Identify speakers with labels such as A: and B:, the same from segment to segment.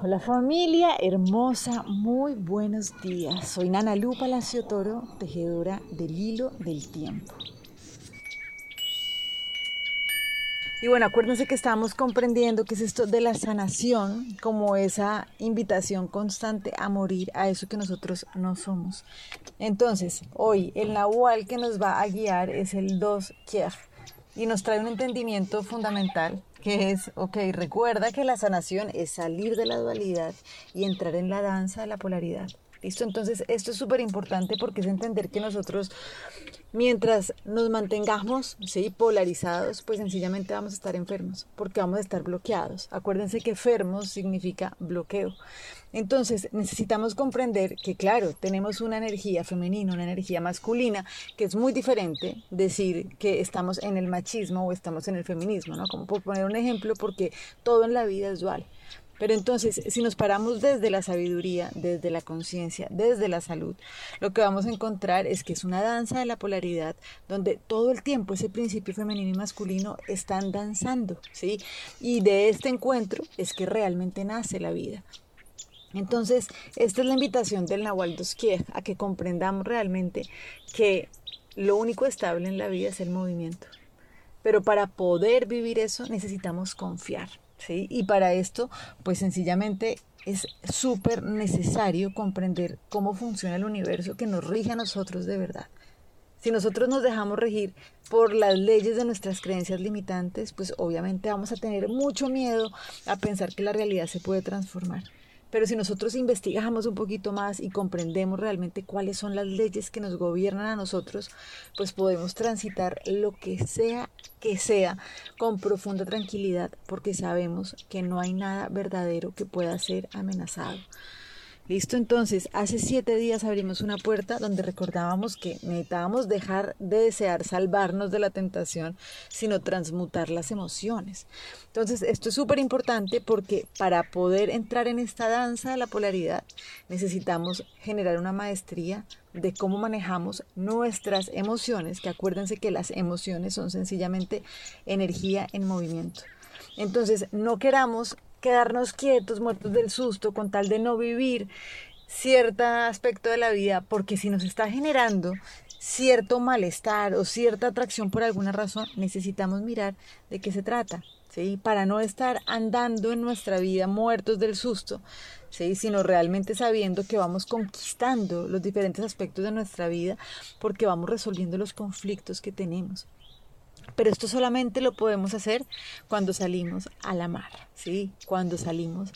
A: Hola familia hermosa, muy buenos días. Soy Nana Lu Palacio Toro, tejedora del hilo del tiempo. Y bueno, acuérdense que estamos comprendiendo que es esto de la sanación, como esa invitación constante a morir a eso que nosotros no somos. Entonces, hoy el Nahual que nos va a guiar es el 2 Kier y nos trae un entendimiento fundamental que es, ok, recuerda que la sanación es salir de la dualidad y entrar en la danza de la polaridad. ¿Listo? Entonces, esto es súper importante porque es entender que nosotros, mientras nos mantengamos ¿sí? polarizados, pues sencillamente vamos a estar enfermos, porque vamos a estar bloqueados. Acuérdense que enfermos significa bloqueo. Entonces, necesitamos comprender que, claro, tenemos una energía femenina, una energía masculina, que es muy diferente decir que estamos en el machismo o estamos en el feminismo, ¿no? Como por poner un ejemplo, porque todo en la vida es dual. Pero entonces, si nos paramos desde la sabiduría, desde la conciencia, desde la salud, lo que vamos a encontrar es que es una danza de la polaridad donde todo el tiempo ese principio femenino y masculino están danzando, ¿sí? Y de este encuentro es que realmente nace la vida. Entonces, esta es la invitación del Nahual Dosquier a que comprendamos realmente que lo único estable en la vida es el movimiento. Pero para poder vivir eso necesitamos confiar. Y para esto, pues sencillamente es súper necesario comprender cómo funciona el universo que nos rige a nosotros de verdad. Si nosotros nos dejamos regir por las leyes de nuestras creencias limitantes, pues obviamente vamos a tener mucho miedo a pensar que la realidad se puede transformar. Pero si nosotros investigamos un poquito más y comprendemos realmente cuáles son las leyes que nos gobiernan a nosotros, pues podemos transitar lo que sea que sea con profunda tranquilidad porque sabemos que no hay nada verdadero que pueda ser amenazado. Listo, entonces, hace siete días abrimos una puerta donde recordábamos que necesitábamos dejar de desear salvarnos de la tentación, sino transmutar las emociones. Entonces, esto es súper importante porque para poder entrar en esta danza de la polaridad, necesitamos generar una maestría de cómo manejamos nuestras emociones, que acuérdense que las emociones son sencillamente energía en movimiento. Entonces, no queramos quedarnos quietos, muertos del susto, con tal de no vivir cierto aspecto de la vida, porque si nos está generando cierto malestar o cierta atracción por alguna razón, necesitamos mirar de qué se trata, ¿sí? Para no estar andando en nuestra vida muertos del susto, ¿sí? Sino realmente sabiendo que vamos conquistando los diferentes aspectos de nuestra vida porque vamos resolviendo los conflictos que tenemos. Pero esto solamente lo podemos hacer cuando salimos a la mar, ¿sí? Cuando salimos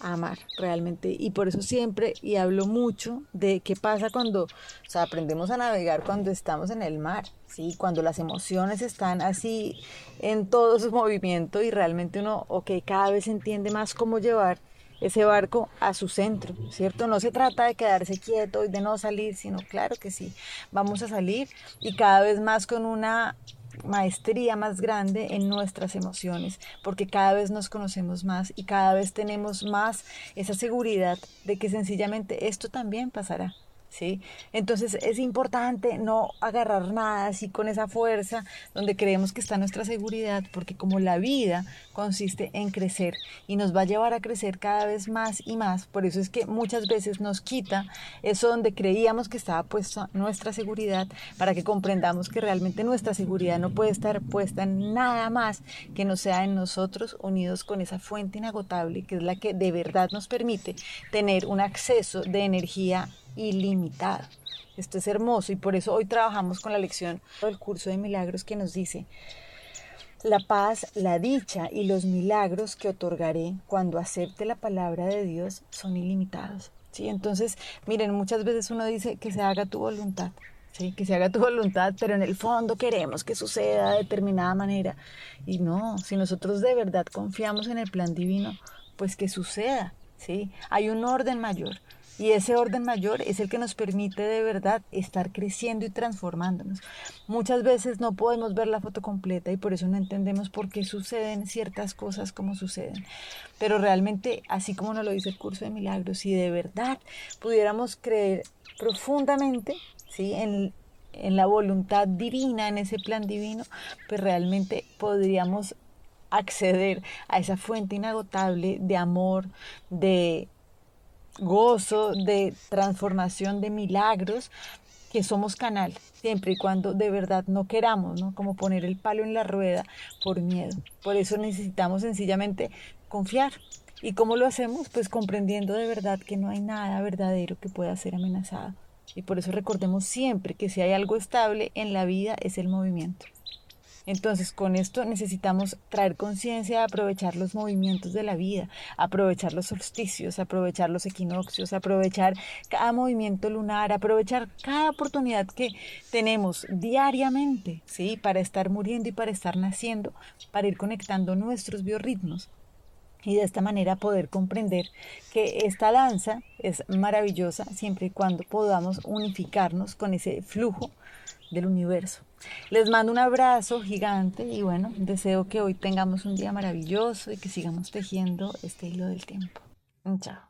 A: a amar realmente. Y por eso siempre, y hablo mucho de qué pasa cuando, o sea, aprendemos a navegar cuando estamos en el mar, ¿sí? Cuando las emociones están así en todo su movimiento y realmente uno, ok, cada vez entiende más cómo llevar ese barco a su centro, ¿cierto? No se trata de quedarse quieto y de no salir, sino claro que sí, vamos a salir y cada vez más con una maestría más grande en nuestras emociones, porque cada vez nos conocemos más y cada vez tenemos más esa seguridad de que sencillamente esto también pasará. ¿Sí? Entonces es importante no agarrar nada así con esa fuerza donde creemos que está nuestra seguridad, porque como la vida consiste en crecer y nos va a llevar a crecer cada vez más y más, por eso es que muchas veces nos quita eso donde creíamos que estaba puesta nuestra seguridad para que comprendamos que realmente nuestra seguridad no puede estar puesta en nada más que no sea en nosotros unidos con esa fuente inagotable que es la que de verdad nos permite tener un acceso de energía ilimitada. Esto es hermoso y por eso hoy trabajamos con la lección del curso de milagros que nos dice, la paz, la dicha y los milagros que otorgaré cuando acepte la palabra de Dios son ilimitados. ¿sí? Entonces, miren, muchas veces uno dice que se haga tu voluntad. ¿sí? que se haga tu voluntad, pero en el fondo queremos que suceda de determinada manera. Y no, si nosotros de verdad confiamos en el plan divino, pues que suceda. ¿sí? Hay un orden mayor. Y ese orden mayor es el que nos permite de verdad estar creciendo y transformándonos. Muchas veces no podemos ver la foto completa y por eso no entendemos por qué suceden ciertas cosas como suceden. Pero realmente, así como nos lo dice el curso de milagros, si de verdad pudiéramos creer profundamente ¿sí? en, en la voluntad divina, en ese plan divino, pues realmente podríamos acceder a esa fuente inagotable de amor, de gozo, de transformación, de milagros, que somos canal, siempre y cuando de verdad no queramos, ¿no? Como poner el palo en la rueda por miedo. Por eso necesitamos sencillamente confiar. ¿Y cómo lo hacemos? Pues comprendiendo de verdad que no hay nada verdadero que pueda ser amenazado. Y por eso recordemos siempre que si hay algo estable en la vida es el movimiento. Entonces, con esto necesitamos traer conciencia, aprovechar los movimientos de la vida, aprovechar los solsticios, aprovechar los equinoccios, aprovechar cada movimiento lunar, aprovechar cada oportunidad que tenemos diariamente, ¿sí? Para estar muriendo y para estar naciendo, para ir conectando nuestros biorritmos y de esta manera poder comprender que esta danza es maravillosa siempre y cuando podamos unificarnos con ese flujo del universo. Les mando un abrazo gigante y bueno, deseo que hoy tengamos un día maravilloso y que sigamos tejiendo este hilo del tiempo. Chao.